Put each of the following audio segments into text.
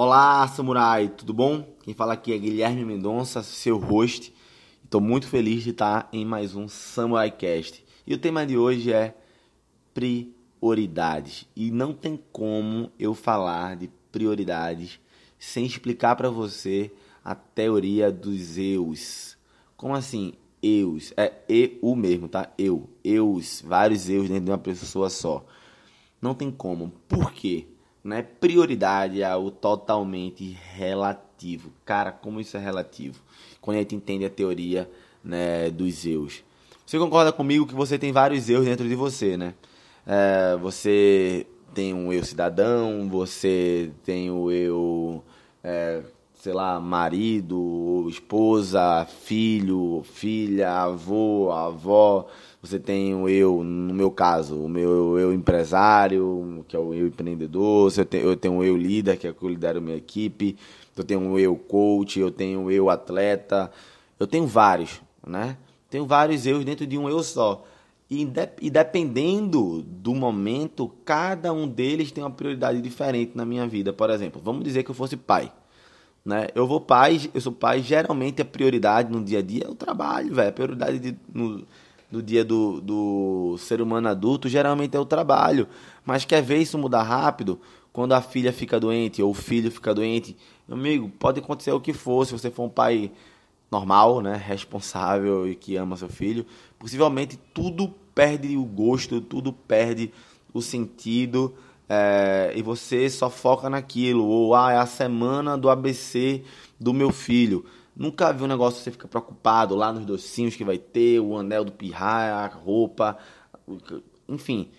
Olá, samurai, tudo bom? Quem fala aqui é Guilherme Mendonça, seu host. Estou muito feliz de estar em mais um Samurai Cast. E o tema de hoje é prioridades. E não tem como eu falar de prioridades sem explicar para você a teoria dos eus. Como assim? Eus. É eu mesmo, tá? Eu. Eus. Vários eus dentro de uma pessoa só. Não tem como. Por quê? Né? Prioridade é algo totalmente relativo. Cara, como isso é relativo? Quando a gente entende a teoria né, dos eus. Você concorda comigo que você tem vários eus dentro de você, né? É, você tem um eu cidadão, você tem o eu, é, sei lá, marido, esposa, filho, filha, avô, avó. Você tem o eu, no meu caso, o meu eu empresário, que é o eu empreendedor. Eu tenho, eu tenho o eu líder, que é que eu lidero minha equipe. Eu tenho o eu coach, eu tenho o eu atleta. Eu tenho vários, né? Tenho vários eus dentro de um eu só. E, de, e dependendo do momento, cada um deles tem uma prioridade diferente na minha vida. Por exemplo, vamos dizer que eu fosse pai. Né? Eu vou pai, eu sou pai, geralmente a prioridade no dia a dia é o trabalho, velho. A prioridade de, no, do dia do, do ser humano adulto geralmente é o trabalho. Mas quer ver isso mudar rápido? Quando a filha fica doente ou o filho fica doente, meu amigo, pode acontecer o que for, se você for um pai normal, né, responsável e que ama seu filho, possivelmente tudo perde o gosto, tudo perde o sentido é, e você só foca naquilo. Ou, ah, é a semana do ABC do meu filho. Nunca vi um negócio que você fica preocupado lá nos docinhos que vai ter, o anel do pirraia, a roupa, enfim.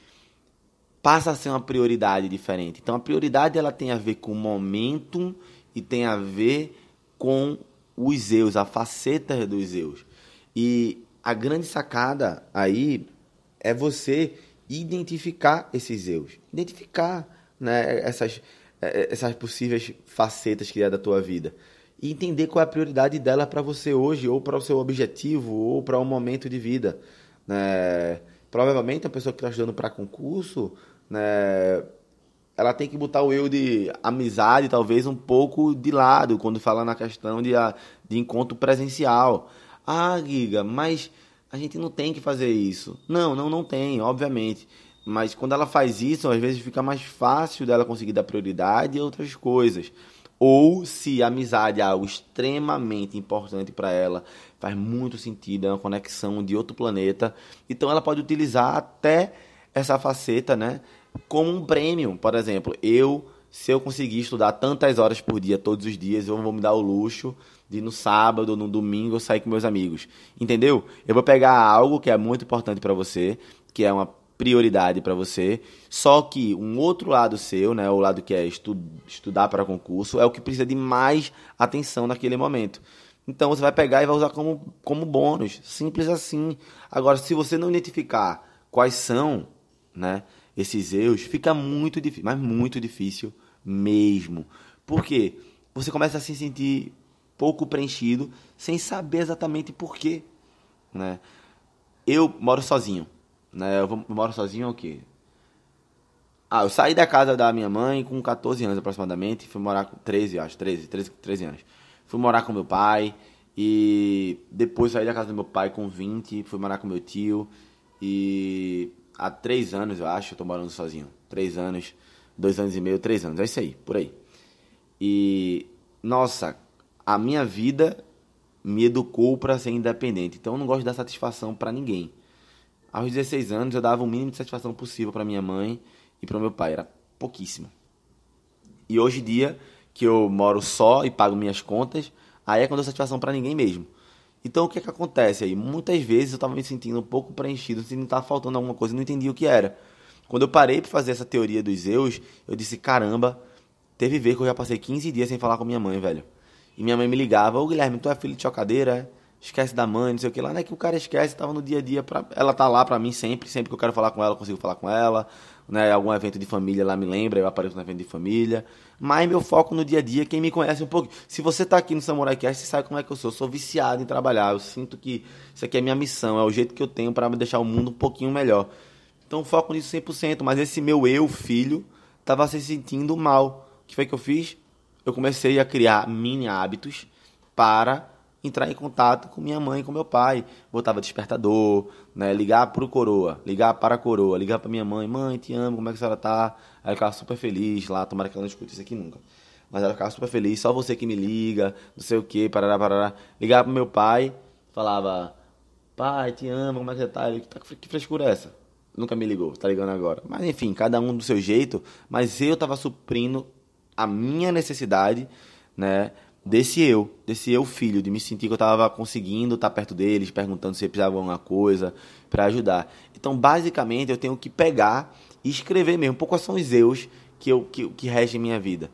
Passa a ser uma prioridade diferente. Então a prioridade ela tem a ver com o momento e tem a ver com os Zeus, a faceta dos Zeus. E a grande sacada aí é você identificar esses Zeus. Identificar né, essas, essas possíveis facetas que é da tua vida. E entender qual é a prioridade dela para você hoje, ou para o seu objetivo, ou para um momento de vida. Né? Provavelmente a pessoa que está estudando para concurso, né, ela tem que botar o eu de amizade, talvez, um pouco de lado, quando fala na questão de, de encontro presencial. Ah, Giga, mas a gente não tem que fazer isso. Não, não, não tem, obviamente. Mas quando ela faz isso, às vezes fica mais fácil dela conseguir dar prioridade a outras coisas. Ou se a amizade é algo extremamente importante para ela, faz muito sentido, é uma conexão de outro planeta. Então ela pode utilizar até essa faceta, né? como um prêmio. Por exemplo, eu, se eu conseguir estudar tantas horas por dia, todos os dias, eu vou me dar o luxo de no sábado ou no domingo eu sair com meus amigos. Entendeu? Eu vou pegar algo que é muito importante para você, que é uma prioridade para você, só que um outro lado seu, né, o lado que é estu estudar para concurso, é o que precisa de mais atenção naquele momento. Então você vai pegar e vai usar como, como bônus, simples assim. Agora, se você não identificar quais são, né, esses eus, fica muito difícil, mas muito difícil mesmo. Por quê? Você começa a se sentir pouco preenchido, sem saber exatamente por quê, né? Eu moro sozinho, né? Eu, vou, eu moro sozinho é o quê? Ah, eu saí da casa da minha mãe com 14 anos aproximadamente, fui morar com 13, acho, 13, 13, 13 anos. Fui morar com meu pai e depois saí da casa do meu pai com 20, fui morar com meu tio e há três anos, eu acho, eu tô morando sozinho. Três anos, dois anos e meio, três anos, é isso aí, por aí. E, nossa, a minha vida me educou para ser independente. Então eu não gosto de dar satisfação para ninguém. Aos 16 anos eu dava o mínimo de satisfação possível para minha mãe e para meu pai, era pouquíssimo. E hoje em dia, que eu moro só e pago minhas contas, aí é quando eu satisfação para ninguém mesmo. Então o que é que acontece aí? Muitas vezes eu estava me sentindo um pouco preenchido, sentindo que estava faltando alguma coisa, não entendi o que era. Quando eu parei para fazer essa teoria dos Zeus, eu disse: caramba, teve ver que eu já passei 15 dias sem falar com minha mãe, velho. E minha mãe me ligava: Ô Guilherme, tu é filho de chocadeira? É? Esquece da mãe, não sei o que lá. Não é que o cara esquece, tava no dia a dia. Pra... Ela tá lá pra mim sempre, sempre que eu quero falar com ela, eu consigo falar com ela né, algum evento de família lá me lembra, eu apareço no evento de família. Mas meu foco no dia a dia, quem me conhece um pouco. Se você está aqui no Samurai Cast, você sabe como é que eu sou. Eu sou viciado em trabalhar. Eu sinto que isso aqui é minha missão, é o jeito que eu tenho para deixar o mundo um pouquinho melhor. Então foco nisso 100%. Mas esse meu eu, filho, estava se sentindo mal. O que foi que eu fiz? eu comecei a criar mini hábitos para entrar em contato com minha mãe com meu pai. Botava despertador, né? ligar para o coroa, ligar para a coroa, ligar para minha mãe, mãe, te amo, como é que a senhora tá? Aí eu ficava super feliz lá, tomara que ela não escute isso aqui nunca. Mas ela ficava super feliz, só você que me liga, não sei o que, parará, parará. Ligar pro meu pai, falava, pai, te amo, como é que você tá? Ele, tá que frescura é essa? Nunca me ligou, tá ligando agora. Mas enfim, cada um do seu jeito, mas eu tava suprindo a minha necessidade, né? Desse eu, desse eu filho, de me sentir que eu estava conseguindo estar perto deles, perguntando se precisava de alguma coisa para ajudar. Então, basicamente, eu tenho que pegar e escrever mesmo, um pouco quais são os eus que, eu, que, que regem minha vida.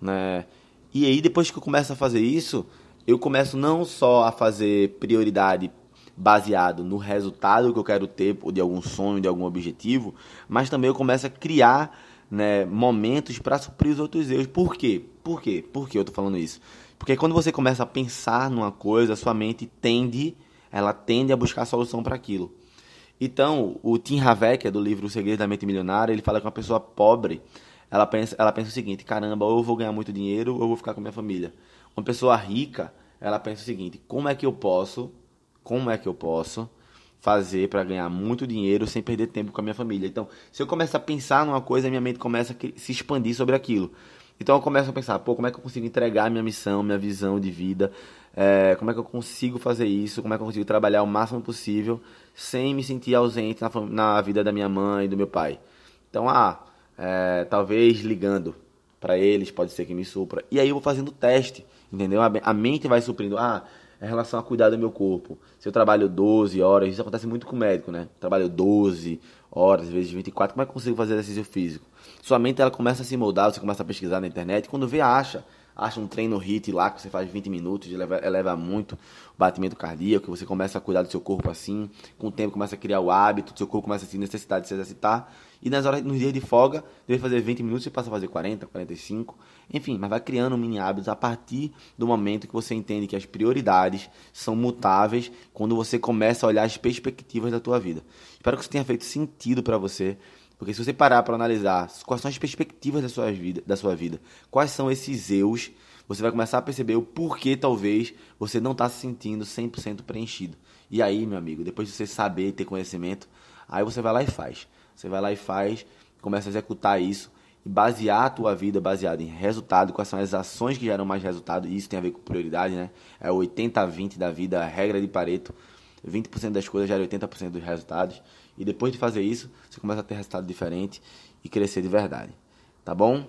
Né? E aí, depois que eu começo a fazer isso, eu começo não só a fazer prioridade baseado no resultado que eu quero ter, ou de algum sonho, de algum objetivo, mas também eu começo a criar né, momentos para suprir os outros erros. Por quê? Por quê? Por que eu estou falando isso? Porque quando você começa a pensar numa coisa, sua mente tende, ela tende a buscar a solução para aquilo. Então, o Tim Havek, é do livro O Segredo da Mente Milionária, ele fala que uma pessoa pobre, ela pensa, ela pensa o seguinte, caramba, ou eu vou ganhar muito dinheiro ou eu vou ficar com minha família. Uma pessoa rica, ela pensa o seguinte, como é que eu posso, como é que eu posso fazer para ganhar muito dinheiro sem perder tempo com a minha família? Então, se eu começar a pensar numa coisa, minha mente começa a se expandir sobre aquilo. Então eu começo a pensar, pô, como é que eu consigo entregar minha missão, minha visão de vida? É, como é que eu consigo fazer isso? Como é que eu consigo trabalhar o máximo possível sem me sentir ausente na, na vida da minha mãe e do meu pai? Então, ah, é, talvez ligando para eles, pode ser que me supra. E aí eu vou fazendo teste, entendeu? A, a mente vai suprindo. Ah, em relação a cuidar do meu corpo. Se eu trabalho 12 horas, isso acontece muito com o médico, né? Trabalho 12 horas, às vezes 24, como é que eu consigo fazer exercício físico? Sua mente ela começa a se moldar, você começa a pesquisar na internet, quando vê, acha. Acha um treino HIT lá que você faz 20 minutos, eleva, eleva muito o batimento cardíaco, você começa a cuidar do seu corpo assim, com o tempo começa a criar o hábito, seu corpo começa a sentir necessidade de se exercitar, e nas horas, nos dias de folga, deve fazer 20 minutos, você passa a fazer 40, 45, enfim, mas vai criando mini hábitos a partir do momento que você entende que as prioridades são mutáveis quando você começa a olhar as perspectivas da tua vida. Espero que isso tenha feito sentido para você. Porque se você parar para analisar quais são as perspectivas da sua vida, da sua vida, quais são esses eus, você vai começar a perceber o porquê talvez você não está se sentindo 100% preenchido. E aí, meu amigo, depois de você saber e ter conhecimento, aí você vai lá e faz. Você vai lá e faz, começa a executar isso e basear a tua vida baseada em resultado, quais são as ações que geram mais resultado, e isso tem a ver com prioridade, né? É o 80-20 da vida, a regra de Pareto. 20% das coisas geram 80% dos resultados. E depois de fazer isso, você começa a ter resultado diferente e crescer de verdade. Tá bom?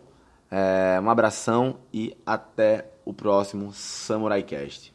É, um abração e até o próximo Samurai Cast.